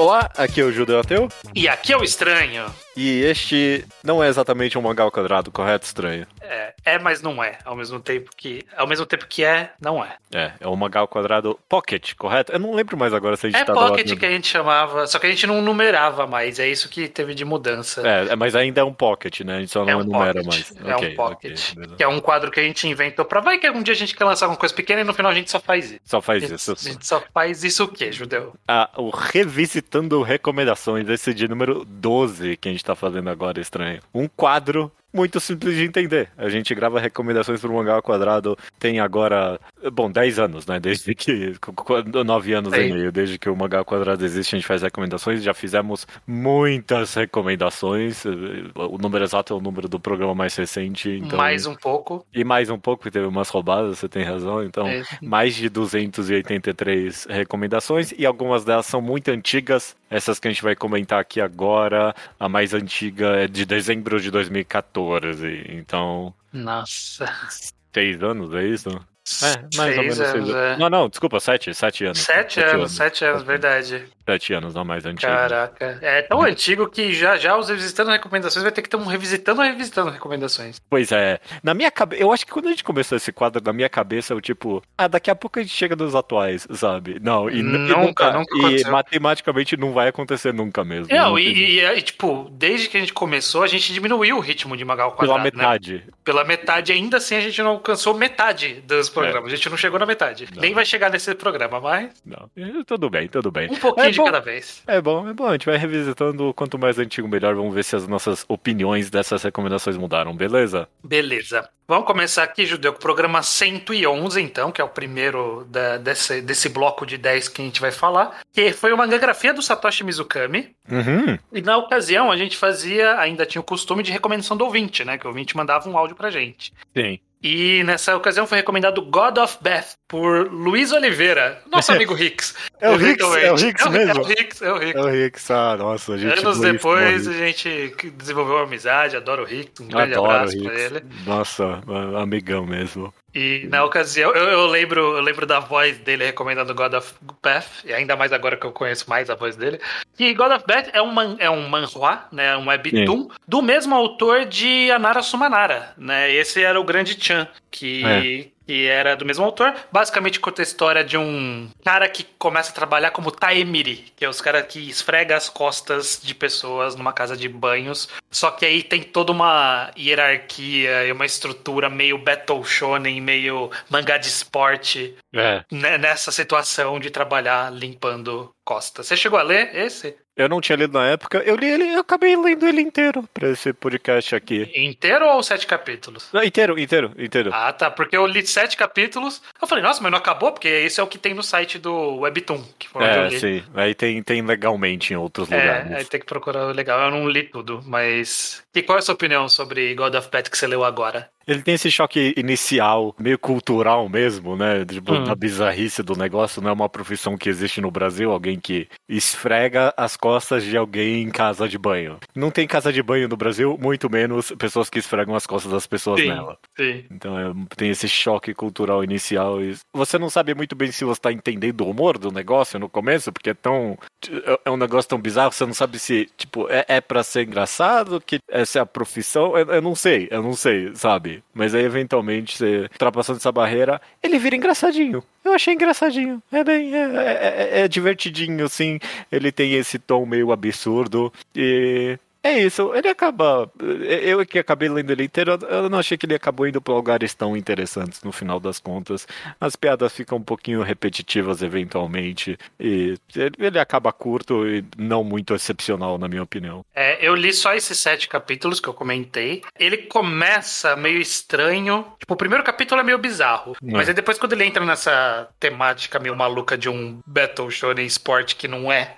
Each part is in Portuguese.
Olá, aqui é o Judeu Ateu. E aqui é o Estranho. E este não é exatamente um mangá ao quadrado, correto, Estranho? É, é, mas não é. Ao mesmo tempo que. Ao mesmo tempo que é, não é. É, é um mangá ao quadrado pocket, correto? Eu não lembro mais agora se a gente É tá pocket do que a gente chamava, só que a gente não numerava mais. É isso que teve de mudança. É, é, mas ainda é um pocket, né? A gente só não É um enumera pocket. mais. É Ok, um pocket. ok, beleza. que é um quadro que a gente inventou pra vai que algum dia a gente quer lançar alguma coisa pequena e no final a gente só faz isso. Só faz gente, isso. a gente só faz isso o quê, Judeu? Ah, o Revisitando Recomendações, esse de número 12 que a gente tá fazendo agora, estranho. Um quadro muito simples de entender. A gente grava recomendações pro Mangá ao Quadrado tem agora, bom, 10 anos, né? Desde que. 9 anos Sim. e meio, desde que o Mangá ao Quadrado existe, a gente faz recomendações. Já fizemos muitas recomendações. O número exato é o número do programa mais recente. Então... Mais um pouco. E mais um pouco, que teve umas roubadas, você tem razão. Então, É. mais de 283 recomendações e algumas delas são muito antigas. Essas que a gente vai comentar aqui agora, a mais antiga é de dezembro de 2014. Então, Nossa. seis anos, é isso? É, mais ou menos Seis seis anos, anos. é. Não, não, desculpa, sete, sete anos. Sete anos, sete anos, verdade. Sete anos, não mais antigo. Caraca. É tão antigo que já já os revisitando recomendações vai ter que ter um revisitando revisitando recomendações. Pois é. Na minha cabeça, eu acho que quando a gente começou esse quadro, na minha cabeça, eu tipo, ah, daqui a pouco a gente chega nos atuais, sabe? Não, e, n- e Nunca, nunca, nunca e matematicamente não vai acontecer nunca mesmo. Não, Não e, e, tipo, desde que a gente começou, a gente diminuiu o ritmo de Magal pela Quadrado, né? metade. Pela metade, ainda assim a gente não alcançou metade dos programas. A gente não chegou na metade. Não. Nem vai chegar nesse programa, mas Não, tudo bem, tudo bem. um pouquinho É de bom. cada vez. É bom, é bom. A gente vai revisitando. Quanto mais antigo, melhor. Vamos ver se as nossas opiniões dessas recomendações mudaram, beleza? Beleza. Vamos começar aqui, Judeu, com o programa 111, então, que é o primeiro da- desse, desse bloco de 10 que a gente vai falar, que foi uma mangagrafia do Satoshi Mizukami. Uhum. E na ocasião a gente fazia, ainda tinha o costume de recomendação do ouvinte, né? Que o ouvinte mandava um áudio pra gente. Sim. E nessa ocasião foi recomendado God of Beth por Luiz Oliveira, nosso amigo Hicks. É o Hicks, é o Hicks É o- mesmo? É o Hicks, é o Hicks. É o Rix, ah, nossa, gente. Anos depois a gente desenvolveu uma amizade, adoro o Hicks, um grande Adoro abraço pra Hicks. ele. Nossa, amigão mesmo. E na ocasião, eu, eu lembro, eu lembro da voz dele recomendando God of Beth, e ainda mais agora que eu conheço mais a voz dele. E God of Beth é um, man, é um manhwa, né, um webtoon, do mesmo autor de Anara Sumanara, né? Esse era o grande Chan, que, É. que era do mesmo autor. Basicamente conta a história de um cara que começa a trabalhar como taemiri, que é os caras que esfrega as costas de pessoas numa casa de banhos. Só que aí tem toda uma hierarquia e uma estrutura meio Battle Shonen, meio mangá de esporte É. né, nessa situação de trabalhar limpando costas. Você chegou a ler esse? Eu não tinha lido na época, eu li ele, eu acabei lendo ele inteiro pra esse podcast aqui. Inteiro ou sete capítulos? Não, inteiro, inteiro, inteiro. Ah, tá. Porque eu li sete capítulos. Eu falei, nossa, mas não acabou? Porque esse é o que tem no site do Webtoon, que foi onde eu é, li. sim. Aí tem, tem legalmente em outros É, lugares. aí tem que procurar o legal. Eu não li tudo, mas. E qual é a sua opinião sobre God of Pet que você leu agora? Ele tem esse choque inicial, meio cultural mesmo, né? Tipo, Hum. da bizarrice do negócio. Não é uma profissão que existe no Brasil, alguém que esfrega as costas de alguém em casa de banho. Não tem casa de banho no Brasil, muito menos pessoas que esfregam as costas das pessoas Sim. nela. Sim. Então é, tem esse choque cultural inicial. E você não sabe muito bem se você está entendendo o humor do negócio no começo, porque é tão. É é um negócio tão bizarro, você não sabe se, tipo, é, é pra ser engraçado, que essa é a profissão. Eu, eu não sei, eu não sei, sabe? Mas aí, eventualmente, você ultrapassando essa barreira, ele vira engraçadinho. Eu achei engraçadinho. É bem. É, é- é- é divertidinho, assim. Ele tem esse tom meio absurdo. E. É isso, ele acaba. Eu que acabei lendo ele inteiro, eu não achei que ele acabou indo para lugares tão interessantes no final das contas. As piadas ficam um pouquinho repetitivas eventualmente. E ele acaba curto e não muito excepcional, na minha opinião. É, eu li só esses sete capítulos que eu comentei. Ele começa meio estranho. Tipo, o primeiro capítulo é meio bizarro. É. Mas aí depois, quando ele entra nessa temática meio maluca de um Battle Shonen Sport que não é,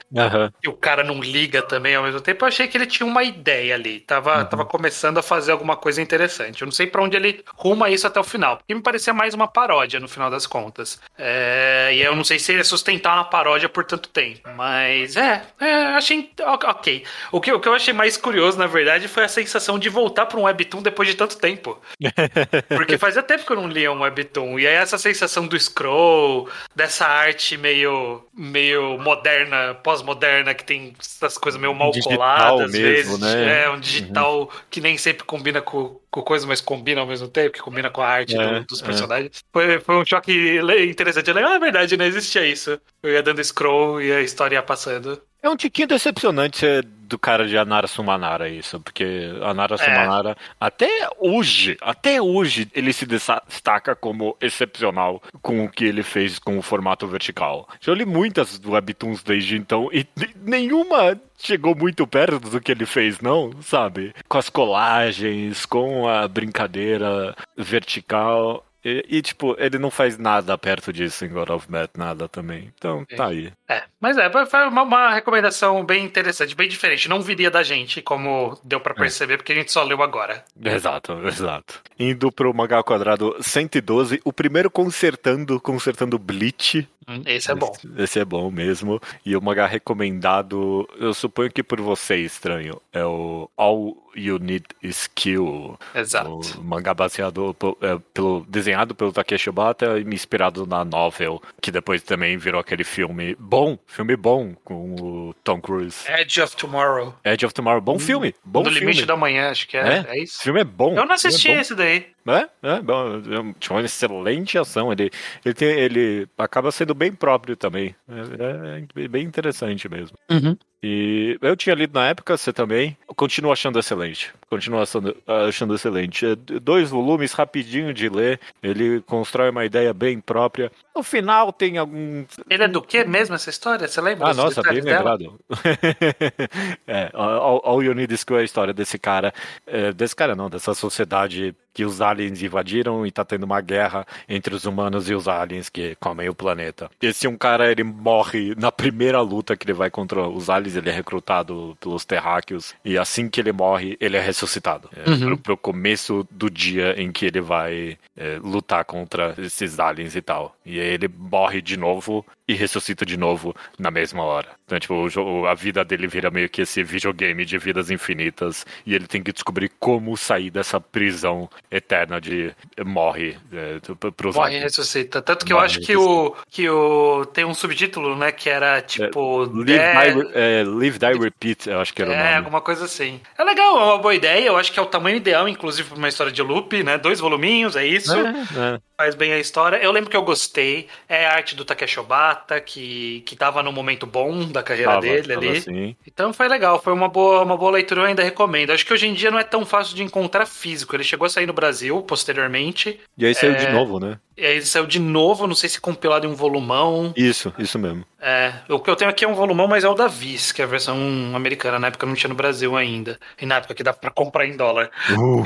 e o cara não liga também ao mesmo tempo, eu achei que ele tinha uma ideia ali. Tava, uhum. tava começando a fazer alguma coisa interessante. Eu não sei para onde ele ruma isso até o final. Porque me parecia mais uma paródia no final das contas. É, e eu não sei se ele ia sustentar uma paródia por tanto tempo. Mas é, é achei ok. O que, o que eu achei mais curioso, na verdade, foi a sensação de voltar para um webtoon depois de tanto tempo. Porque fazia tempo que eu não lia um webtoon. E aí essa sensação do scroll, dessa arte meio, meio moderna, pós-moderna, que tem essas coisas meio mal coladas às Né? É, um digital uhum. que nem sempre combina com, com coisa, mas combina ao mesmo tempo, que combina com a arte é, do, dos é. personagens. É. Foi, foi um choque interessante. Eu ah, é verdade, não existia isso. Eu ia dando scroll e a história ia passando. É um tiquinho decepcionante ser do cara de Anara Sumanara isso, porque Anara é. Sumanara até hoje, até hoje ele se destaca como excepcional com o que ele fez com o formato vertical. Já li muitas webtoons desde então e nenhuma chegou muito perto do que ele fez, não, sabe? Com as colagens, com a brincadeira vertical. E, e, tipo, ele não faz nada perto disso em God of Math, nada também. Então, tá aí. É, mas é, foi uma, uma, recomendação bem interessante, bem diferente. Não viria da gente, como deu para é. perceber, é. porque a gente só leu agora. Exato, exato. Indo pro Mangá Quadrado 112, o primeiro consertando, consertando Bleach, Hum, esse é bom. Esse, esse, é bom mesmo. E o mangá recomendado, eu suponho que por você, estranho, é o All You Need Skill. Exato. O mangá baseado é, pelo, desenhado pelo Takeshi Obata e inspirado na novel, que depois também virou aquele filme bom, filme bom com o Tom Cruise. Edge of Tomorrow. Edge of Tomorrow, bom hum, filme. Bom no filme. Limite da Manhã, acho que é. É, é isso. Filme é bom. Eu não assisti é esse daí. É, é, bom, tinha uma excelente ação. Ele, ele, tem, ele acaba sendo bem próprio também. É, é bem interessante mesmo. Uhum. E eu tinha lido na época, você também. Continuo achando excelente. Continuo achando, achando excelente. É, dois volumes rapidinho de ler. Ele constrói uma ideia bem própria. No final tem algum. Ele é do que mesmo essa história? Você lembra? Ah, nossa, bem lembrado. é, All, All You Need Is é a história desse cara. É, desse cara não, dessa sociedade que os aliens invadiram e tá tendo uma guerra entre os humanos e os aliens que comem o planeta. Esse um cara, ele morre na primeira luta que ele vai contra os aliens, ele é recrutado pelos terráqueos e assim que ele morre, ele é ressuscitado. É, uhum. pro, pro começo do dia em que ele vai é, lutar contra esses aliens e tal. E aí ele morre de novo e ressuscita de novo na mesma hora. Então, tipo, o, a vida dele vira meio que esse videogame de vidas infinitas e ele tem que descobrir como sair dessa prisão eterna de morre é, pros Morre e ressuscita. Tanto que morre, eu acho que o, que o. Tem um subtítulo, né? Que era tipo. É, live, die, é, live, Die, Repeat, eu acho que era é, o nome. É, alguma coisa assim. É legal, é uma boa ideia. Eu acho que é o tamanho ideal, inclusive, pra uma história de loop, né? Dois voluminhos, é isso. É, é. Faz bem a história. Eu lembro que eu gostei. É a arte do Takeshi Obata, que, que tava no momento bom da carreira tava, dele ali. Assim. Então foi legal, foi uma boa, uma boa leitura, eu ainda recomendo. Acho que hoje em dia não é tão fácil de encontrar físico. Ele chegou a sair no Brasil posteriormente. E aí saiu é... de novo, né? E aí saiu de novo, não sei se compilado em um volumão. Isso, isso mesmo. É, o que eu tenho aqui é um volumão, mas é o da Viz, que é a versão americana. Na época não tinha no Brasil ainda. E na época que dá pra comprar em dólar. Uh,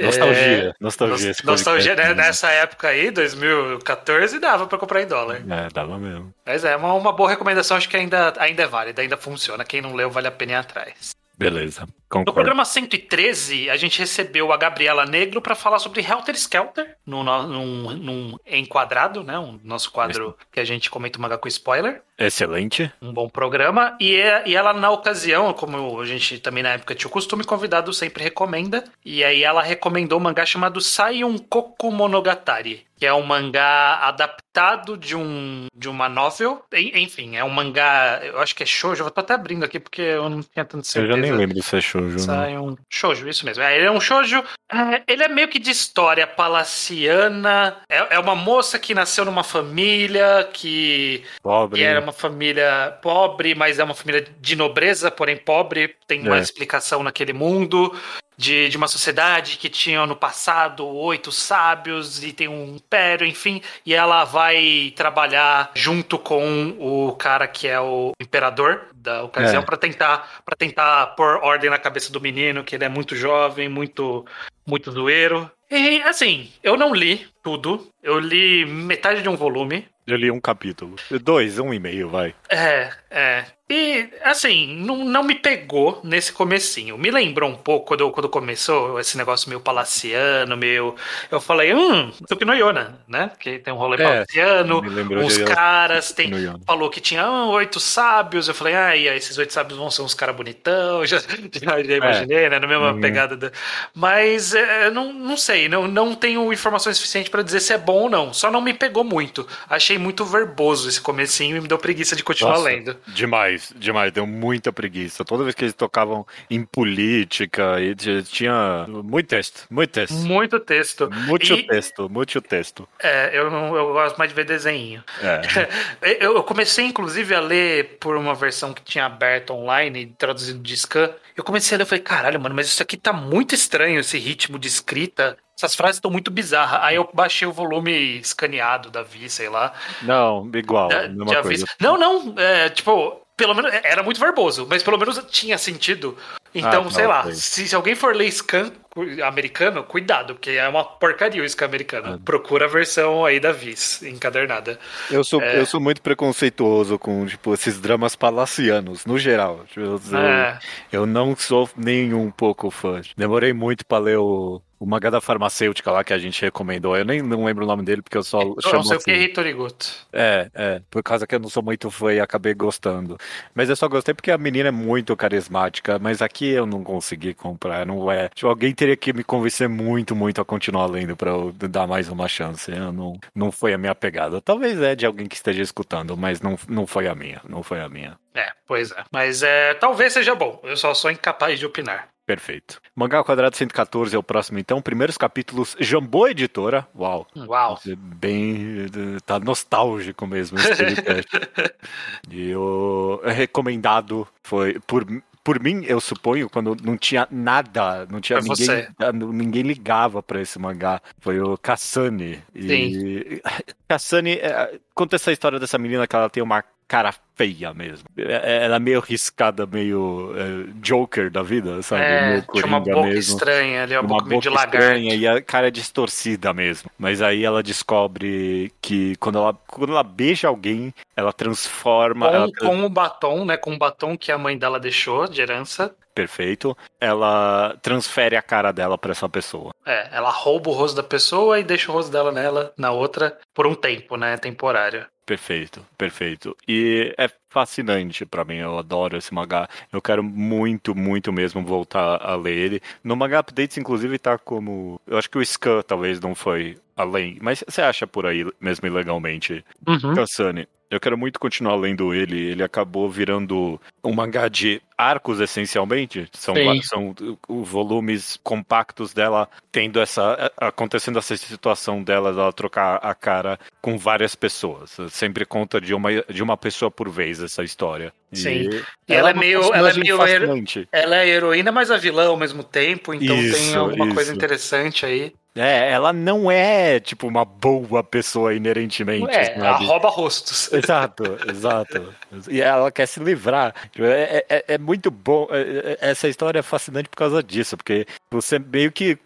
nostalgia, é, nostalgia. Nostalgia, né? Nessa época aí, 2014, dava pra comprar em dólar. É, dava mesmo. Mas é, uma, uma boa recomendação, acho que ainda, ainda é válida, ainda funciona. Quem não leu, vale a pena ir atrás. Beleza. Concordo. No programa 113, a gente recebeu a Gabriela Negro para falar sobre Helter Skelter, num, num, num enquadrado, né? Um nosso quadro que a gente comenta o mangá com spoiler. Excelente. Um bom programa. E, e ela, na ocasião, como a gente também na época tinha o costume, convidado sempre recomenda. E aí ela recomendou um mangá chamado Sayun Koku Monogatari, que é um mangá adaptado de um de uma novel. Enfim, é um mangá, eu acho que é shoujo, eu tô até abrindo aqui porque eu não tinha tanto certeza. Eu já nem lembro se é shoujo, Sayun... Shoujo, isso mesmo. É, ele é um shoujo, é, ele é meio que de história palaciana. É, é uma moça que nasceu numa família que, pobre. era uma família pobre, mas é uma família de nobreza, porém pobre, tem uma é. explicação naquele mundo de, de uma sociedade que tinha no passado oito sábios e tem um império, enfim, e ela vai trabalhar junto com o cara que é o imperador da ocasião é. para tentar para tentar pôr ordem na cabeça do menino, que ele é muito jovem, muito muito zoeiro. E assim, eu não li tudo, eu li metade de um volume. Eu li um capítulo. Dois, um e meio, vai. É, é. E, assim, não, não me pegou nesse comecinho. Me lembrou um pouco quando, quando começou esse negócio meio palaciano, meio... Eu falei, hum, Suki no Yona, né? Que tem um rolê é, palaciano, uns caras, tem... Falou que tinha ah, oito sábios. Eu falei, ah, e esses oito sábios vão ser uns caras bonitão. Já, já, já imaginei, é. né? Na mesma uhum. pegada. Da... Mas, é, não, não sei, não, não tenho informações suficientes para dizer se é bom ou não. Só não me pegou muito. Achei muito verboso esse comecinho e me deu preguiça de continuar Nossa, lendo. Demais, demais. Deu muita preguiça. Toda vez que eles tocavam em política, e tinha muito texto, muito texto. Muito texto. Muito e... texto, muito texto. É, eu, não, eu gosto mais de ver desenho. É. eu comecei, inclusive, a ler por uma versão que tinha aberto online, traduzido de scan. Eu comecei a ler e falei, caralho, mano, mas isso aqui tá muito estranho, esse ritmo de escrita. Essas frases estão muito bizarras. Aí eu baixei o volume escaneado da Vi, sei lá. Não, igual. Da, mesma coisa. Não, não. É, tipo, pelo menos era muito verboso, mas pelo menos tinha sentido. Então, ah, sei não, lá, se, se, alguém for ler scan americano, cuidado, porque é uma porcaria o scan americano. Ah. Procura a versão aí da Viz, encadernada. Eu sou, é... eu sou muito preconceituoso com, tipo, esses dramas palacianos, no geral. Tipo, eu, é. eu não sou nem um pouco fã. Demorei muito para ler o o mangá da farmacêutica lá que a gente recomendou. Eu nem não lembro o nome dele porque eu só eu chamo não sei assim. o que é Hitorigoto. É, é, por causa que eu não sou muito fã e acabei gostando. Mas eu só gostei porque a menina é muito carismática, mas aqui eu não consegui comprar, não é. Tipo, alguém teria que me convencer muito, muito a continuar lendo para eu dar mais uma chance. Eu não, não foi a minha pegada. Talvez é de alguém que esteja escutando, mas não, não foi a minha, não foi a minha. É, pois é. Mas é, talvez seja bom. Eu só sou incapaz de opinar. Perfeito. Mangá ao quadrado 114 é o próximo, então. Primeiros capítulos, Jambô Editora. Uau. Uau. Bem. Tá nostálgico mesmo esse podcast. e o recomendado foi por por mim, eu suponho, quando não tinha nada, não tinha ninguém, ninguém ligava para esse mangá, foi o Kassane. E Kassane é, conta essa história dessa menina que ela tem uma cara feia mesmo. É, é, ela é meio riscada, meio é, Joker da vida, sabe? É, tinha uma boca mesmo. estranha ali, uma, uma boca, boca de lagarto. estranha e a cara é distorcida mesmo. Mas aí ela descobre que quando ela, quando ela beija alguém, ela transforma... Com, ela... com um batom, né? Com um batom que a mãe dela deixou de herança perfeito, ela transfere a cara dela para essa pessoa. É, ela rouba o rosto da pessoa e deixa o rosto dela nela, na outra, por um tempo, né? Temporário. Perfeito, perfeito. E é fascinante para mim, eu adoro esse mangá. Eu quero muito, muito mesmo voltar a ler ele. No Mangá Updates, inclusive, tá como. Eu acho que o Scan talvez não foi além, mas você acha por aí mesmo ilegalmente. Uhum. Kassane, eu quero muito continuar lendo ele. Ele acabou virando um mangá de arcos, essencialmente. São, são volumes compactos dela tendo essa. acontecendo essa situação dela, dela trocar a cara com várias pessoas. Sempre conta de uma, de uma pessoa por vez essa história. Sim. E ela, ela, é meio. Ela é meio. Fascinante. Ela é heroína, mas a vilã ao mesmo tempo. Então isso, tem alguma isso. coisa interessante aí. É, ela não é, tipo, uma boa pessoa inerentemente. É, ela rouba rostos. Exato, exato. E ela quer se livrar. Tipo, é, é, é muito bom. É, é, essa história é fascinante por causa disso, porque você meio que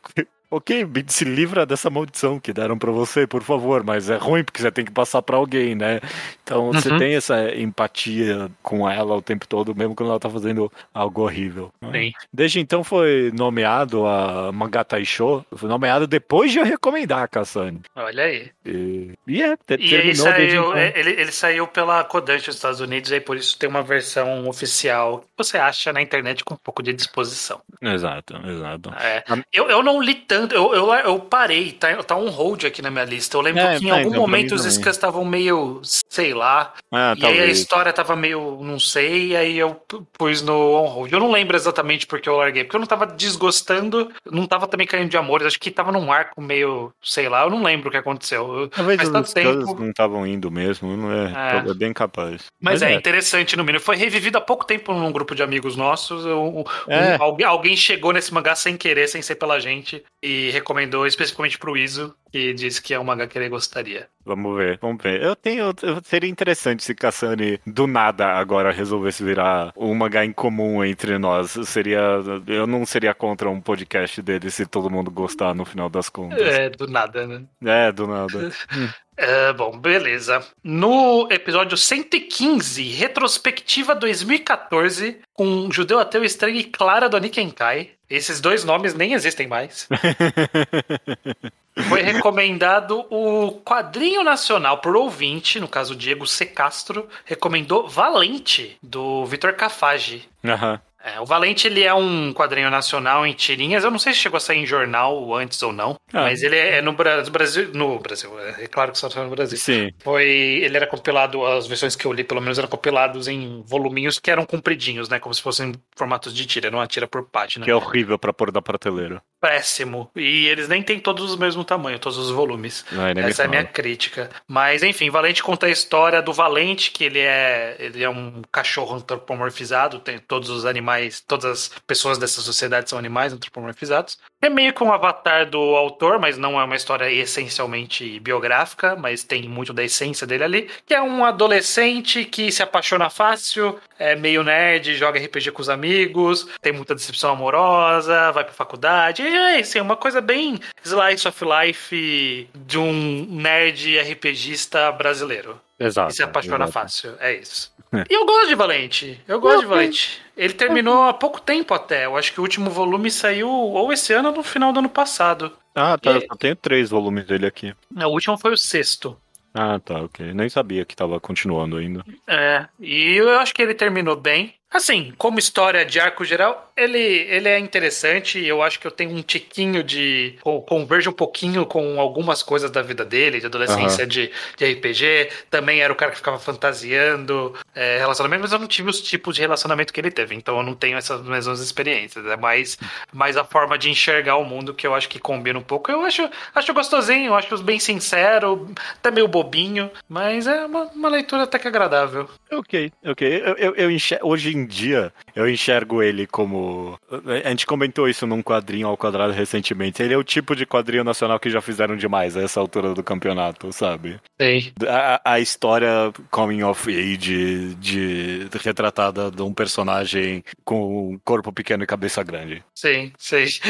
ok, se livra dessa maldição que deram para você, por favor, mas é ruim porque você tem que passar para alguém, né? Então uhum. você tem essa empatia com ela o tempo todo, mesmo quando ela tá fazendo algo horrível. Né? Desde então foi nomeado a Manga Taisho, foi nomeado depois de eu recomendar a Kassane. Olha aí. E, e é, ter, e terminou saiu, então. ele, ele saiu pela Kodansha dos Estados Unidos, aí por isso tem uma versão oficial que você acha na internet com um pouco de disposição. Exato, exato. É. Eu, eu não li tanto tanto. Eu, eu, eu parei, tá, tá um hold aqui na minha lista. Eu lembro é, que em tá, algum então, momento os scans estavam meio, sei lá. Ah, e talvez. aí a história tava meio, não sei, e aí eu pus no on hold. Eu não lembro exatamente porque eu larguei, porque eu não tava desgostando, não tava também caindo de amores, acho que tava num arco meio, sei lá, eu não lembro o que aconteceu. Talvez Mas os tempo... não estavam indo mesmo, não é, é. é bem capaz. Mas, Mas é, é, interessante no mínimo. Foi revivido há pouco tempo num grupo de amigos nossos. Um, é. um, alguém, alguém chegou nesse mangá sem querer, sem ser pela gente, e recomendou especificamente pro Iso. que disse que é um mangá que ele gostaria. Vamos ver, vamos ver. Eu tenho. Seria interessante se Kassani do nada agora resolvesse virar um mangá em comum entre nós. Seria. Eu não seria contra um podcast dele se todo mundo gostar no final das contas. É, do nada, né? É, do nada. É, bom, beleza. No episódio 115, retrospectiva 2014, com Judeu Ateu Estranho e Clara do Nikenkai. Esses dois nomes nem existem mais. Foi recomendado o quadrinho nacional por ouvinte, no caso Diego C. Castro, recomendou Valente, do Vitor Cafage. Aham. É, o Valente ele é um quadrinho nacional em tirinhas. Eu não sei se chegou a sair em jornal antes ou não, Ah. mas ele é no Bra- Brasil. No Brasil, é claro que só tá no Brasil. Sim. Foi, ele era compilado, as versões que eu li, pelo menos, eram compilados em voluminhos que eram compridinhos, né? Como se fossem formatos de tira, não uma tira por página. Que é horrível pra pôr na prateleira. Péssimo. E eles nem têm todos o mesmo tamanho, todos os volumes. Nem me Essa é a minha crítica. Mas, enfim, Valente conta a história do Valente, que ele é, ele é um cachorro antropomorfizado, tem todos os animais, todas as pessoas dessa sociedade são animais antropomorfizados. É meio que um avatar do autor, mas não é uma história essencialmente biográfica, mas tem muito da essência dele ali, que é um adolescente que se apaixona fácil, é meio nerd, joga RPG com os amigos, tem muita decepção amorosa, vai pra faculdade, e é assim, uma coisa bem slice of life de um nerd RPGista brasileiro. Exato. Que se apaixona exato. fácil, é isso. É. E eu gosto de Valente. Eu gosto de Eu- Valente. Ele terminou há pouco tempo até. Eu acho que o último volume saiu ou esse ano ou no final do ano passado. Ah, tá. E- Eu só tenho três volumes dele aqui. O último foi o sexto. Ah, tá, ok. Nem sabia que tava continuando ainda. É, e eu acho que ele terminou bem. Assim, como história de arco geral, ele, ele é interessante. Eu acho que eu tenho um tiquinho de. co- Converge um pouquinho com algumas coisas da vida dele, de adolescência de, de RPG. Também era o cara que ficava fantasiando é, relacionamento, mas eu não tive os tipos de relacionamento que ele teve. Então eu não tenho essas mesmas experiências. É mais, mais a forma de enxergar o mundo que eu acho que combina um pouco. Eu acho, acho gostosinho, eu acho bem sincero, até meio bobinho, mas é uma, uma leitura até que agradável. Ok, ok. Eu, eu, eu enxer- Hoje em dia, eu enxergo ele como. A gente comentou isso num quadrinho ao quadrado recentemente. Ele é o tipo de quadrinho nacional que já fizeram demais a essa altura do campeonato, sabe? Sei. A, a história coming of age de, retratada de um personagem com um corpo pequeno e cabeça grande. Sim, sei.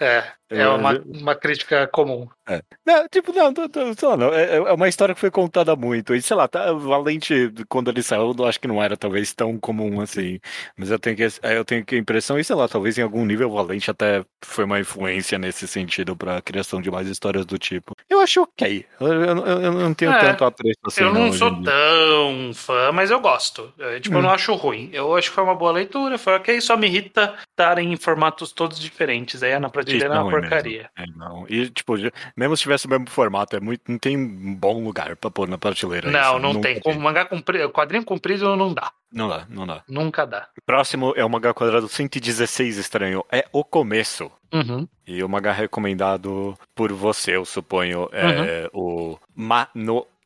É, é Eu- uma, uma crítica comum. Não, tipo, não, não, não, sei lá, não, é, é uma história que foi contada muito. E sei lá, tá, Valente, quando ele saiu, eu acho que não era talvez tão comum assim. Mas eu tenho que, eu tenho que a impressão, e sei lá, talvez em algum nível Valente até foi uma influência nesse sentido pra criação de mais histórias do tipo. Eu acho ok. Eu, eu- eu- eu não tenho É, tanto apreço assim. eu não sou tão fã, mas eu gosto. Eu, tipo, eu Hum. não acho ruim. Eu acho que foi uma boa leitura, foi ok, só me irrita estarem em formatos todos diferentes. Aí na prateleira é Isso, não, é porcaria. É, não. E, tipo, mesmo se tivesse o mesmo formato, é muito, não tem um bom lugar pra pôr na prateleira. Não, isso. não Nunca tem. Com mangá comprido, quadrinho comprido não dá. Não dá, não dá. Nunca dá. Próximo é o Mangá Quadrado 116 Estranho. É o começo. Uhum. E o mangá recomendado por você, eu suponho, é o Ma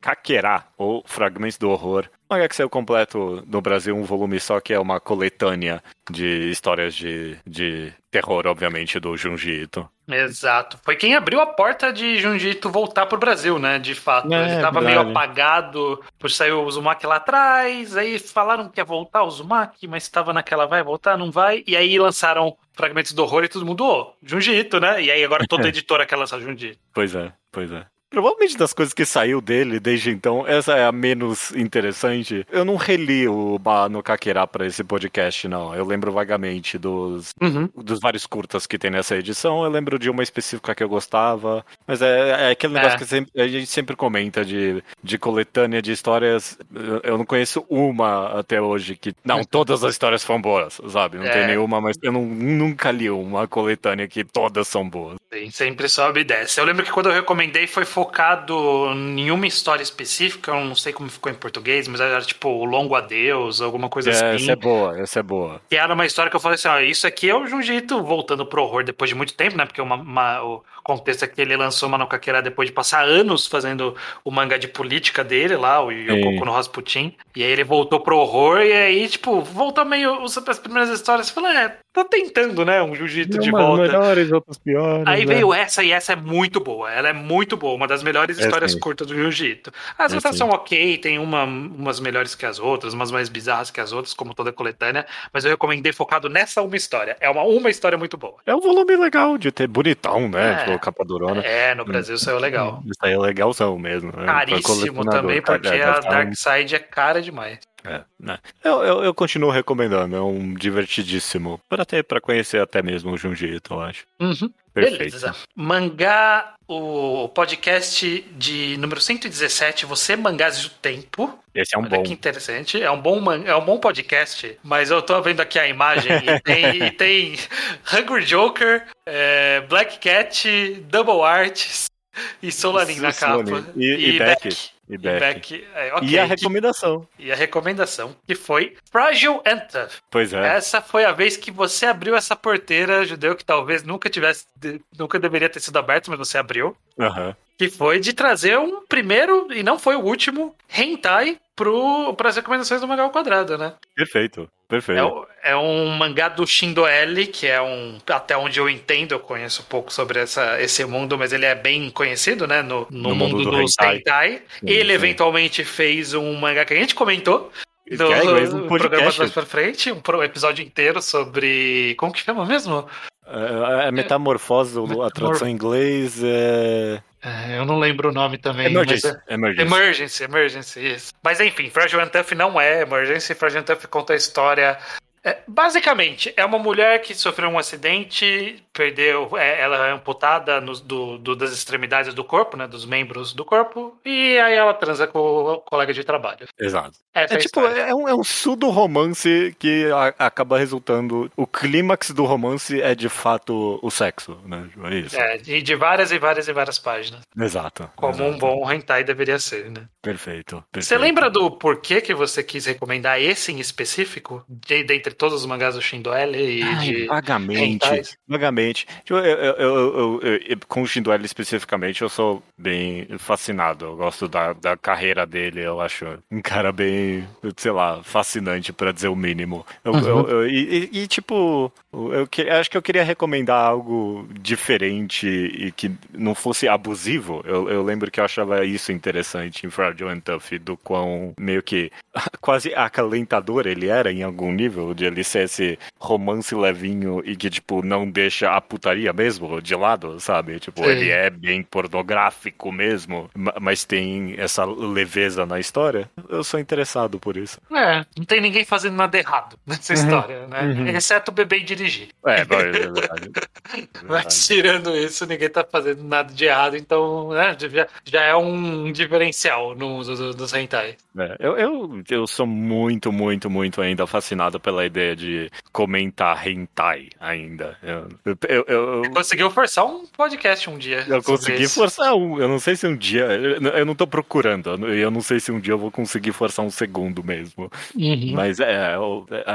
Kakera, ou Fragmentos do Horror. Um mangá que saiu completo no Brasil, um volume só, que é uma coletânea de histórias de, de terror, obviamente, do Junji Ito. Exato. Foi quem abriu a porta de Junji Ito voltar pro Brasil, né? De fato. É, Ele tava meio verdade. apagado por sair o Uzumaki lá atrás. Aí falaram que ia voltar o Uzumaki, mas tava naquela vai voltar, não vai. E aí lançaram Fragmentos do Horror e todo mundo, ô, Junji Ito, né? E aí agora toda editora quer lançar Junji Ito. Pois é, pois é. Provavelmente das coisas que saiu dele desde então, essa é a menos interessante. Eu não reli o Ba no Kakera pra esse podcast, não. Eu lembro vagamente dos, Uhum. dos vários curtas que tem nessa edição. Eu lembro de uma específica que eu gostava. Mas é, é aquele negócio É. que sempre- a gente sempre comenta de, de coletânea de histórias. Eu- não conheço uma até hoje que. Não, todas as histórias foram boas, sabe? Não É. tem nenhuma, mas eu não- nunca li uma coletânea que todas são boas. Sim, sempre sobe e desce. Eu lembro que quando eu recomendei foi focado em uma história específica, eu não sei como ficou em português, mas era tipo o Longo Adeus, alguma coisa É, assim. essa é boa, essa é boa. Que era uma história que eu falei assim, ó, isso aqui é o Junjito voltando pro horror depois de muito tempo, né? Porque uma, uma- contexto é que ele lançou Mano Kakera depois de passar anos fazendo o mangá de política dele lá, o Yokoku no Rasputin. E aí ele voltou pro horror e aí, tipo, voltou meio as primeiras histórias. Você fala, é, tá tentando, né? Um Jiu-Jitsu de volta. melhores, outras piores. Aí né? veio essa e essa é muito boa. Ela é muito boa, uma das melhores É, histórias sim. curtas do Jiu-Jitsu. As É, outras sim. são ok, tem uma, umas melhores que as outras, umas mais bizarras que as outras, como toda coletânea, mas eu recomendei focado nessa uma história. É uma, uma história muito boa. É um volume legal de ter bonitão, né? É. Tipo, capa durona. É, no Brasil saiu legal. Isso aí é legalzão mesmo. né? Caríssimo também, porque Cara, a deve tá Dark Side é cara demais. É, né? eu, eu, eu continuo recomendando, é um divertidíssimo. Para até para conhecer até mesmo o Junjito, eu acho. Uhum. Perfeito. Beleza. Mangá, o podcast de número 117, Você Mangás do Tempo. Esse é um Olha bom. que interessante. É um bom, man- é um bom podcast, mas eu tô vendo aqui a imagem e tem, e tem Hungry Joker, é, Black Cat, Double Arts e Solanin na capa. E- e Beck. E E Beck. Beck. É, ok. E a Que- recomendação. e a recomendação, que foi Fragile and Tough. Pois é. Essa foi a vez que você abriu essa porteira, judeu, que talvez nunca tivesse, nunca deveria ter sido aberto, mas você abriu. Aham. Que foi de trazer um primeiro, e não foi o último, hentai para as recomendações do Mangá ao Quadrado, né? Perfeito. Perfeito. É, é um mangá do Shindo L, que é um. Até onde eu entendo, eu conheço um pouco sobre essa, esse mundo, mas ele é bem conhecido, né? No, no, No mundo, mundo do dos hentai. hentai. Sim, ele sim. eventualmente fez um mangá que a gente comentou. No, é um programa mais pra frente, um episódio inteiro sobre. Como que chama mesmo? É, é metamorfose, a tradução em inglês é. É, eu não lembro o nome também. Emergency. mas é- Emergency. Emergency, Emergency, isso. Mas enfim, Fragile Tough não é Emergency. Fragile Tough conta a história. É, basicamente, é uma mulher que sofreu um acidente, perdeu. é, ela é amputada nos- do, do- das extremidades do corpo, né? Dos membros do corpo. E aí ela transa com o colega de trabalho. Exato. Essa É a tipo, é um, é um pseudo-romance que a- acaba resultando. O clímax do romance é de fato o sexo, né? É isso. É, e de várias e várias e várias páginas. Exato. Como um exato. bom hentai deveria ser, né? Perfeito, perfeito. Você lembra do porquê que você quis recomendar esse em específico? De, dentre todos os mangás do Shindo L e Ai, de. vagamente, hentais? vagamente. Tipo, eu, eu, eu, eu- com o Shindo L especificamente, eu sou bem fascinado. Eu gosto da, da carreira dele, eu acho um cara bem, sei lá, fascinante, pra dizer o mínimo. Eu, Uhum. eu- eu- e, e- e, tipo, eu, que- acho que eu queria recomendar algo diferente e que não fosse abusivo. Eu, eu lembro que eu achava isso interessante em Fragile and Tough, do quão meio que quase acalentador ele era em algum nível, de ele ser esse romance levinho e que, tipo, não deixa a putaria mesmo de lado, sabe? Tipo, Sim. ele é bem pornográfico mesmo, ma- mas tem essa leveza na história. Eu sou interessado por isso. É, não tem ninguém fazendo nada errado nessa história, né? uhum. Exceto beber e dirigir. É, mas é verdade. Mas tirando isso, ninguém tá fazendo nada de errado, então né, já, já é um diferencial no uso do- dos hentai. É, eu, eu, eu sou muito, muito, muito ainda fascinado pela ideia de comentar hentai ainda. Eu, eu, eu, eu- Conseguiu forçar um podcast um dia. eu consegui isso. forçar um. Eu não sei se um dia. Eu, não tô procurando. Eu não sei se um dia eu vou conseguir forçar um segundo mesmo. Uhum. Mas é,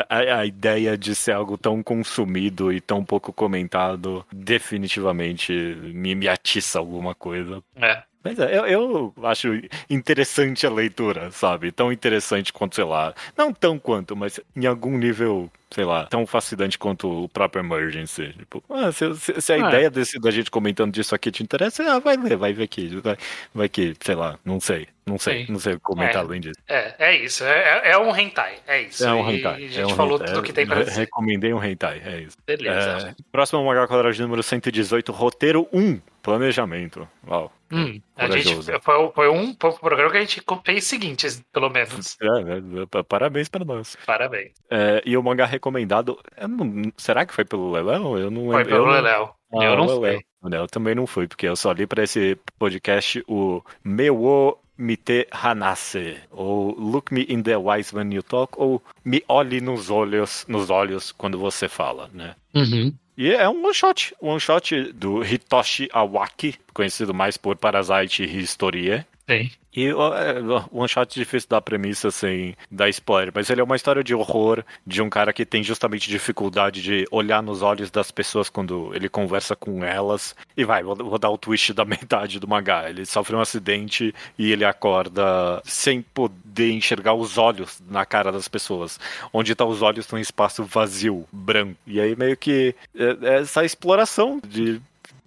a- a ideia de ser algo tão consumido e tão pouco comentado definitivamente me, me atiça alguma coisa. É. Mas é, eu, eu acho interessante a leitura, sabe? Tão interessante quanto, sei lá. Não tão quanto, mas em algum nível, sei lá, tão fascinante quanto o próprio Emergency. Tipo, ah, se, se- se a Ah. ideia desse, da gente comentando disso aqui te interessa, ah, vai ler, vai ver aqui. Vai, vai que, sei lá, não sei. Não sei, Sim. não sei comentar É. além disso. É, é isso. É, é- é um hentai. É isso. É um E hentai. A gente é um falou hentai. tudo que tem pra dizer. Recomendei um hentai, é isso. Beleza. Próximo Mangá Quadrado número 118, roteiro 1, planejamento. Uau. Hum, a gente, foi, foi um programa que a gente fez seguintes, pelo menos. É, é, parabéns para nós. Parabéns. É, e o mangá recomendado. não- será que foi pelo Leléo? Eu não Foi pelo eu não- Leléo. Ah, eu não. Leléo. Eu também não fui, porque eu só li para esse podcast o Meu Mite Hanase, ou Look Me in the Eyes When You Talk, ou Me Olhe nos olhos, nos olhos quando você fala, né? Uhum. E é um one shot, one shot do Hitoshi Awaki, conhecido mais por Parasite History. Sim. E o Shot é difícil dar premissa sem dar spoiler, mas ele é uma história de horror de um cara que tem justamente dificuldade de olhar nos olhos das pessoas quando ele conversa com elas. E vai, vou, vou dar o twist da metade do mangá. Ele sofre um acidente e ele acorda sem poder enxergar os olhos na cara das pessoas. Onde tá os olhos tem um espaço vazio, branco. E aí meio que é, é essa exploração de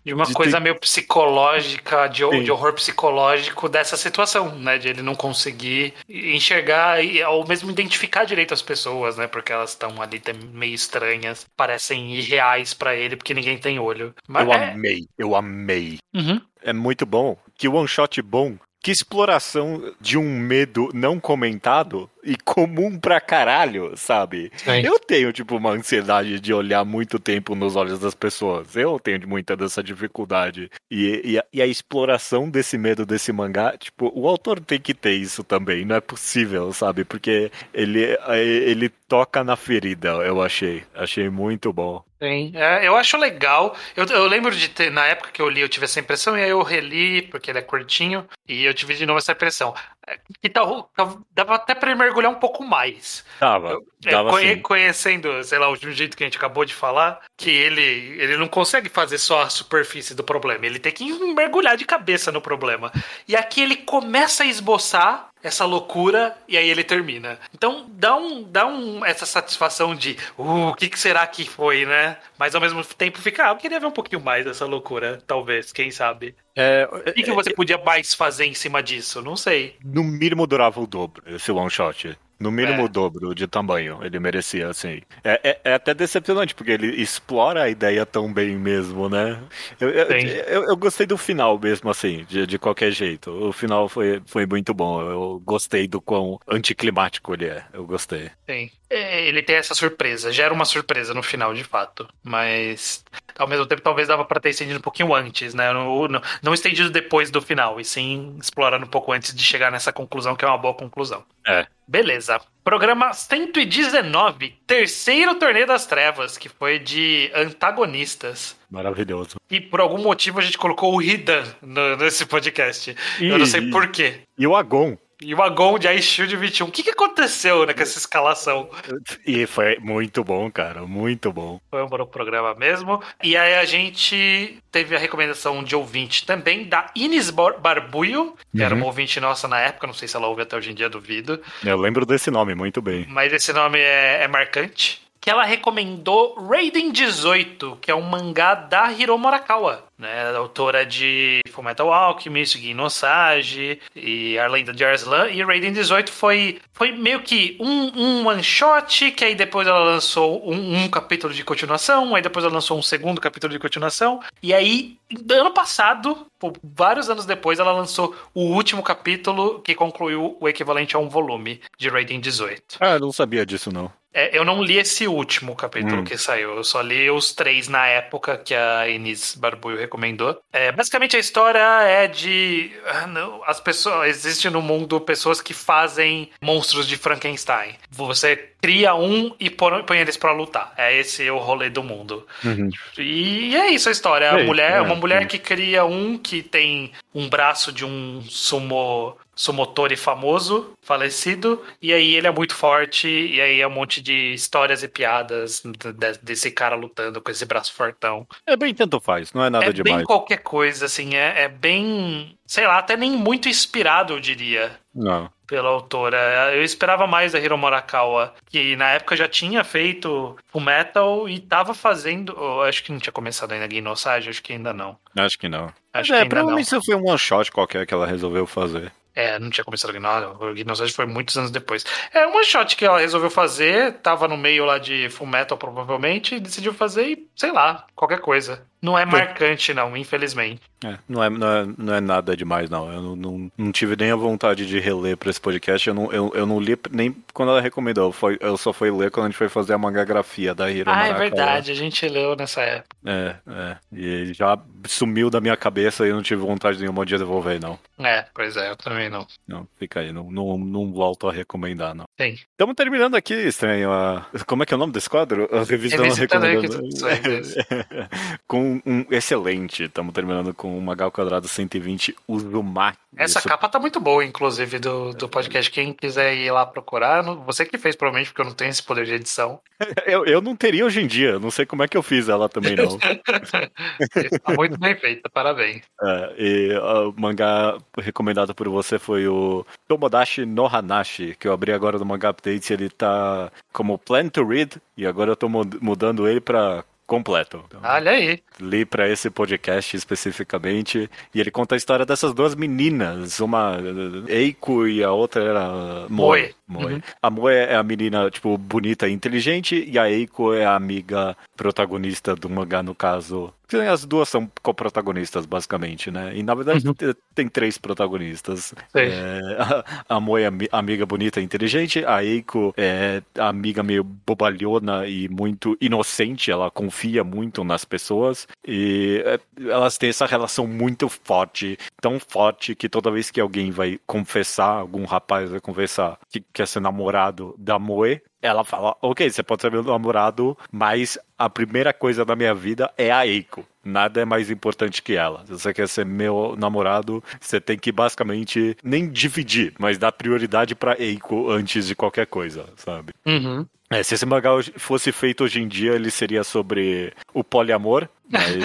de uma de coisa ter... meio psicológica, de, de, horror psicológico dessa situação, né? De ele não conseguir enxergar e ou mesmo identificar direito as pessoas, né? Porque elas estão ali meio estranhas, parecem irreais para ele, porque ninguém tem olho. Mas eu é... amei, eu amei. Uhum. É muito bom. Que one shot bom que exploração de um medo não comentado e comum pra caralho, sabe? Sim. Eu tenho, tipo, uma ansiedade de olhar muito tempo nos olhos das pessoas. Eu tenho muita dessa dificuldade. E, e, a, e a exploração desse medo desse mangá, tipo, o autor tem que ter isso também. Não é possível, sabe? Porque ele, ele toca na ferida, eu achei. Achei muito bom. Sim, é, eu acho legal. Eu, eu lembro de ter, na época que eu li, eu tive essa impressão, e aí eu reli, porque ele é curtinho, e eu tive de novo essa impressão. É, que tal, dava até pra mergulhar um pouco mais. Dava. É, dava conhe, conhecendo, sei lá, o jeito que a gente acabou de falar, que ele, ele não consegue fazer só a superfície do problema, ele tem que mergulhar de cabeça no problema. E aqui ele começa a esboçar essa loucura e aí ele termina. Então dá um dá um essa satisfação de uh, o que, que será que foi, né? Mas ao mesmo tempo fica, ah, eu queria ver um pouquinho mais dessa loucura, talvez, quem sabe. É, o que, que você é, podia mais fazer em cima disso? Não sei. No mínimo durava o dobro esse one shot. No mínimo é. o dobro de tamanho ele merecia, assim. É, é, é, até decepcionante, porque ele explora a ideia tão bem mesmo, né? Eu, eu, eu, eu gostei do final mesmo, assim, de, de qualquer jeito. O final foi, foi muito bom. Eu gostei do quão anticlimático ele é. Eu gostei. Sim. É, ele tem essa surpresa. Gera uma surpresa no final, de fato. Mas ao mesmo tempo talvez dava para ter estendido um pouquinho antes, né? Não, não, não, estendido depois do final, e sim explorando um pouco antes de chegar nessa conclusão, que é uma boa conclusão. É. Beleza. Programa 119, terceiro torneio das trevas, que foi de antagonistas. Maravilhoso. E por algum motivo a gente colocou o Hidan no, nesse podcast. E, Eu não sei porquê. E o Agon. E o Agon de Ice Shield 21. O que, que aconteceu né, com essa escalação? E foi muito bom, cara. Muito bom. Foi um bom programa mesmo. E aí a gente teve a recomendação de ouvinte também da Ines Barbuio, que uhum. era uma ouvinte nossa na época. Não sei se ela ouve até hoje em dia, duvido. Eu lembro desse nome, muito bem. Mas esse nome é, é marcante que ela recomendou Raiden 18, que é um mangá da Hiro Morakawa, né, autora de Fullmetal Alchemist, Ginosage e A Lenda de Arslan, e Raiden 18 foi, foi meio que um, um one shot, que aí depois ela lançou um, um capítulo de continuação, aí depois ela lançou um segundo capítulo de continuação, e aí, ano passado, vários anos depois, ela lançou o último capítulo que concluiu o equivalente a um volume de Raiden 18. Ah, eu não sabia disso não. É, eu não li esse último capítulo hum. que saiu, eu só li os três na época que a Inês Barbuio recomendou. É, basicamente a história é de. Ah, as pessoas. Existe no mundo pessoas que fazem monstros de Frankenstein. Você cria um e põe, eles para lutar. É esse o rolê do mundo. Uhum. E é isso a história. A mulher, é, uma mulher que cria um que tem um braço de um sumo Sumotori famoso, falecido, e aí ele é muito forte, e aí é um monte de histórias e piadas desse cara lutando com esse braço fortão. É bem tanto faz, não é nada é demais. É bem qualquer coisa, assim, é, é bem, sei lá, até nem muito inspirado, eu diria. Não pela autora. Eu esperava mais da Hiro Morakawa, que na época já tinha feito o Metal e tava fazendo. acho que não tinha começado ainda a Genosage, acho que ainda não. Acho que não. Acho é, provavelmente não. foi um one shot qualquer que ela resolveu fazer. É, não tinha começado a Gnose. O Gnose foi muitos anos depois. É uma shot que ela resolveu fazer, tava no meio lá de Full Metal, provavelmente, e decidiu fazer e, sei lá, qualquer coisa. Não é marcante, não, infelizmente. É, não é, não é, não é nada demais, não. Eu não, não, não, tive nem a vontade de reler pra esse podcast. Eu não, eu, eu não li nem quando ela recomendou. Foi, eu só fui ler quando a gente foi fazer a mangagrafia da Hiro Ah, é verdade. A gente leu nessa época. É, é. E já sumiu da minha cabeça e eu não tive vontade nenhuma de devolver, não. É, pois é, eu também não. Não, fica aí, não, não, não volto a recomendar, não. Sim. Estamos terminando aqui, estranho. A... Como é que é o nome desse quadro? A revisão recomendando. Requisições. com um excelente. Estamos terminando com uma Gal Quadrado 120 Uzumaki. Essa Isso- capa tá muito boa, inclusive, do, do podcast. Quem quiser ir lá procurar, você que fez, provavelmente, porque eu não tenho esse poder de edição. eu, eu não teria hoje em dia, não sei como é que eu fiz ela também, não. tá muito bem feita, parabéns. É, e o mangá recomendado por você foi o Tomodachi no Hanashi, que eu abri agora no Manga Update, ele tá como Plan to Read, e agora eu tô mud- mudando ele pra completo. Então, Olha aí. li pra esse podcast especificamente, e ele conta a história dessas duas meninas, uma Eiko e a outra era Moe. Moe. Moe. Uhum. A Moe é a menina, tipo, bonita e inteligente, e a Eiko é a amiga protagonista do mangá, no caso. As duas são coprotagonistas, basicamente, né? E na verdade Uhum. te- tem três protagonistas. É, a, a Moe é ami- amiga bonita e inteligente, a Eiko é a amiga meio bobalhona e muito inocente, ela confia muito nas pessoas e é, elas têm essa relação muito forte, tão forte que toda vez que alguém vai confessar, algum rapaz vai confessar que quer ser namorado da Moe, ela fala, ok, você pode ser meu namorado, mas a primeira coisa da minha vida é a Eiko. Nada é mais importante que ela. Se você quer ser meu namorado, você tem que basicamente nem dividir, mas dar prioridade pra Eiko antes de qualquer coisa, sabe? Uhum. É, se esse mangá fosse feito hoje em dia, ele seria sobre o poliamor, mas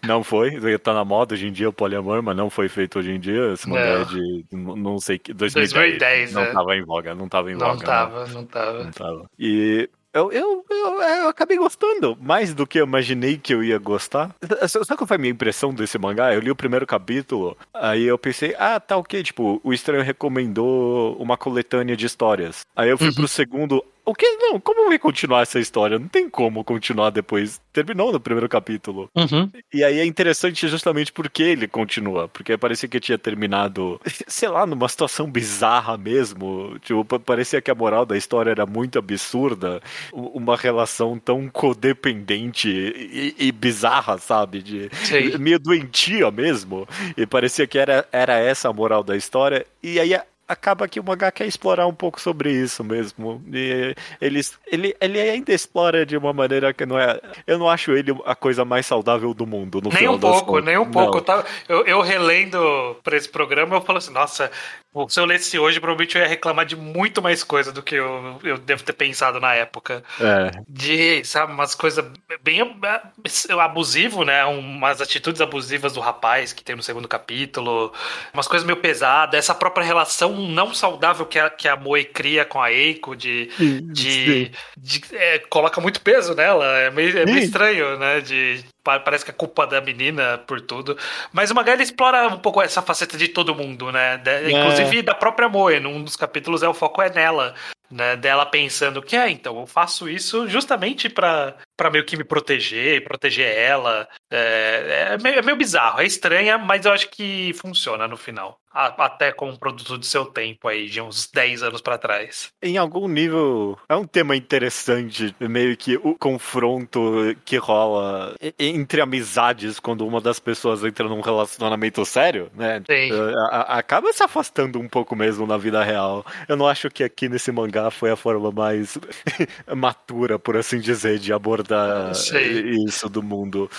não foi. Tá na moda hoje em dia o poliamor, mas não foi feito hoje em dia. Esse mangá Não. é de não sei que 2010. 2010, não é. tava em voga, não tava em Não voga. tava, não tava. Não tava. E eu, eu, eu, eu acabei gostando, mais do que eu imaginei que eu ia gostar. Sabe qual foi a minha impressão desse mangá? Eu li o primeiro capítulo, aí eu pensei, ah, tá ok, tipo, o Estranho recomendou uma coletânea de histórias. Aí eu fui Uhum. pro segundo, o que? Não, como vai continuar essa história? Não tem como continuar depois. Terminou no primeiro capítulo. Uhum. E aí é interessante justamente porque ele continua. Porque parecia que tinha terminado, sei lá, numa situação bizarra mesmo. Tipo, pa- parecia que a moral da história era muito absurda. Uma relação tão codependente e, e bizarra, sabe? De, Sei. meio doentia mesmo. E parecia que era, era essa a moral da história. E aí a- acaba que o mangá quer explorar um pouco sobre isso mesmo. E eles, ele, ele ainda explora de uma maneira que não é. Eu não acho ele a coisa mais saudável do mundo. No Nem um pouco, nem um pouco. Não. Eu, tava- eu, eu relendo pra esse programa, eu falo assim, nossa, se eu lesse hoje, provavelmente eu ia reclamar de muito mais coisa do que eu, eu devo ter pensado na época. É, De, sabe, umas coisas bem ab- abusivo, né? Umas atitudes abusivas do rapaz que tem no segundo capítulo, umas coisas meio pesadas, essa própria relação não saudável que a, que a Moe cria com a Eiko, de, de, de- é, coloca muito peso nela, é meio, é meio estranho, né? De parece que é culpa da menina por tudo. Mas o mangá ele explora um pouco essa faceta de todo mundo, né? De- Inclusive da própria Moe, num dos capítulos é o foco é nela. Né, dela pensando que é, então eu faço isso justamente pra, pra meio que me proteger, proteger ela. É, é meio, é meio bizarro, é estranha, mas eu acho que funciona no final. Até com um produto do seu tempo aí, de uns 10 anos pra trás. em algum nível é um tema interessante, meio que o confronto que rola entre amizades quando uma das pessoas entra num relacionamento sério, né? Sim. A- acaba se afastando um pouco mesmo na vida real. Eu não acho que aqui nesse mangá foi a forma mais matura, por assim dizer, de abordar Sei. isso do mundo.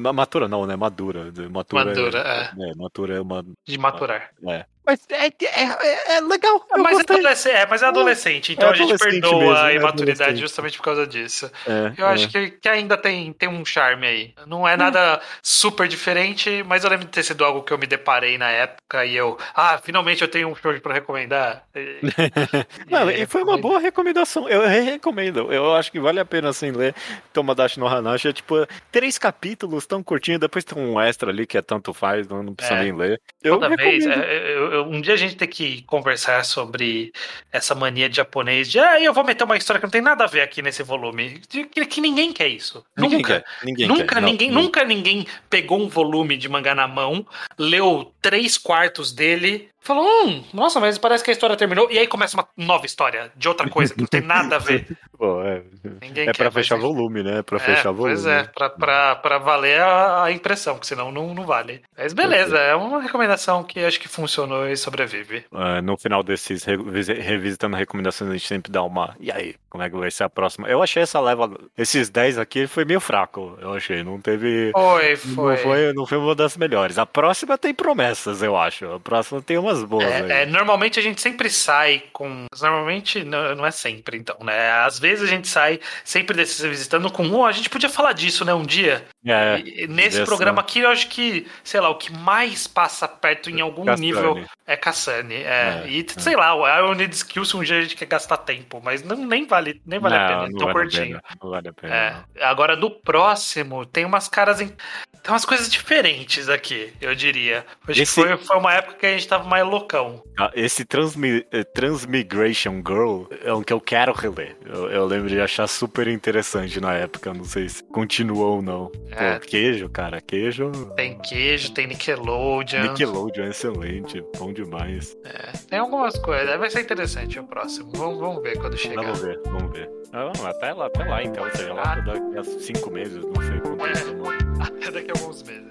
Ma- Matura não, né? Madura. Matura, Madura, é, é, matura é uma. De maturar. É. Mas é, é, é legal. eu mas, é adolescente, é, mas é adolescente, então É a gente adolescente perdoa mesmo, a é imaturidade adolescente. justamente por causa disso. É, Eu é. acho que, que ainda tem, tem um charme aí. Não é nada super diferente, mas eu lembro de ter sido algo que eu me deparei na época e eu, ah, finalmente eu tenho um show pra recomendar. E- Não, e foi uma boa recomendação. Eu recomendo. Eu acho que vale a pena assim ler Tomodachi no Hanashi. É tipo três capítulos tão curtinho, depois tem um extra ali que é tanto faz, não, não precisa É. nem ler. Eu Toda vez, recomendo. é, eu- eu- um dia a gente tem que conversar sobre essa mania de japonês de, ah, eu vou meter uma história que não tem nada a ver aqui nesse volume. Que, que ninguém quer isso. Ninguém nunca. quer. Ninguém nunca, quer. Ninguém, não. nunca ninguém pegou um volume de mangá na mão, leu três quartos dele falou, hum, nossa, mas parece que a história terminou. E aí começa uma nova história de outra coisa que não tem nada a ver. Pô, é, Ninguém é pra fechar volume, né? É pra é, fechar volume. Pois é, pra, pra, pra valer a, impressão, porque senão não, não vale. Mas beleza, é uma recomendação que acho que funcionou e sobrevive. É, no final desses revisitando recomendações, a gente sempre dá uma. E aí, como é que vai ser a próxima? Eu achei essa leva. Esses 10 aqui foi meio fraco, eu achei. Não teve. Foi, foi. Não foi, não foi uma das melhores. A próxima tem promessas, eu acho. A próxima tem umas boas. É, é, normalmente a gente sempre sai com. Normalmente não, não é sempre, então, né? Às vezes a gente sai sempre desses visitando com um. A gente podia falar disso, né, um dia. É, e, nesse programa aqui, eu acho que, sei lá, o que mais passa perto em algum Cassane. nível é Cassane. É. é e, é. sei lá, o Iron Need Skill se um dia a gente quer gastar tempo, mas não, nem vale, nem vale não, a pena, tão vale curtinho. Pena, não vale a pena. É. Agora, do próximo, tem umas caras em. Tem umas coisas diferentes aqui, eu diria. Acho Esse... que foi, foi uma época que a gente tava mais loucão. Ah, esse Transmi eh, Transmigration Girl é um que eu quero reler. Eu, eu, lembro de achar super interessante na época. Não sei se continuou ou não. É. Pô, queijo, cara, queijo. Tem queijo, tem Nickelodeon. Nickelodeon, excelente. Bom demais. É, tem algumas coisas. Vai ser interessante o próximo. Vamos, vamos ver quando chegar. Vamos ver, vamos ver. Ah, até, lá, até lá, então. Seja lá ah. daqui a cinco meses, não sei quanto é. Até daqui a alguns meses.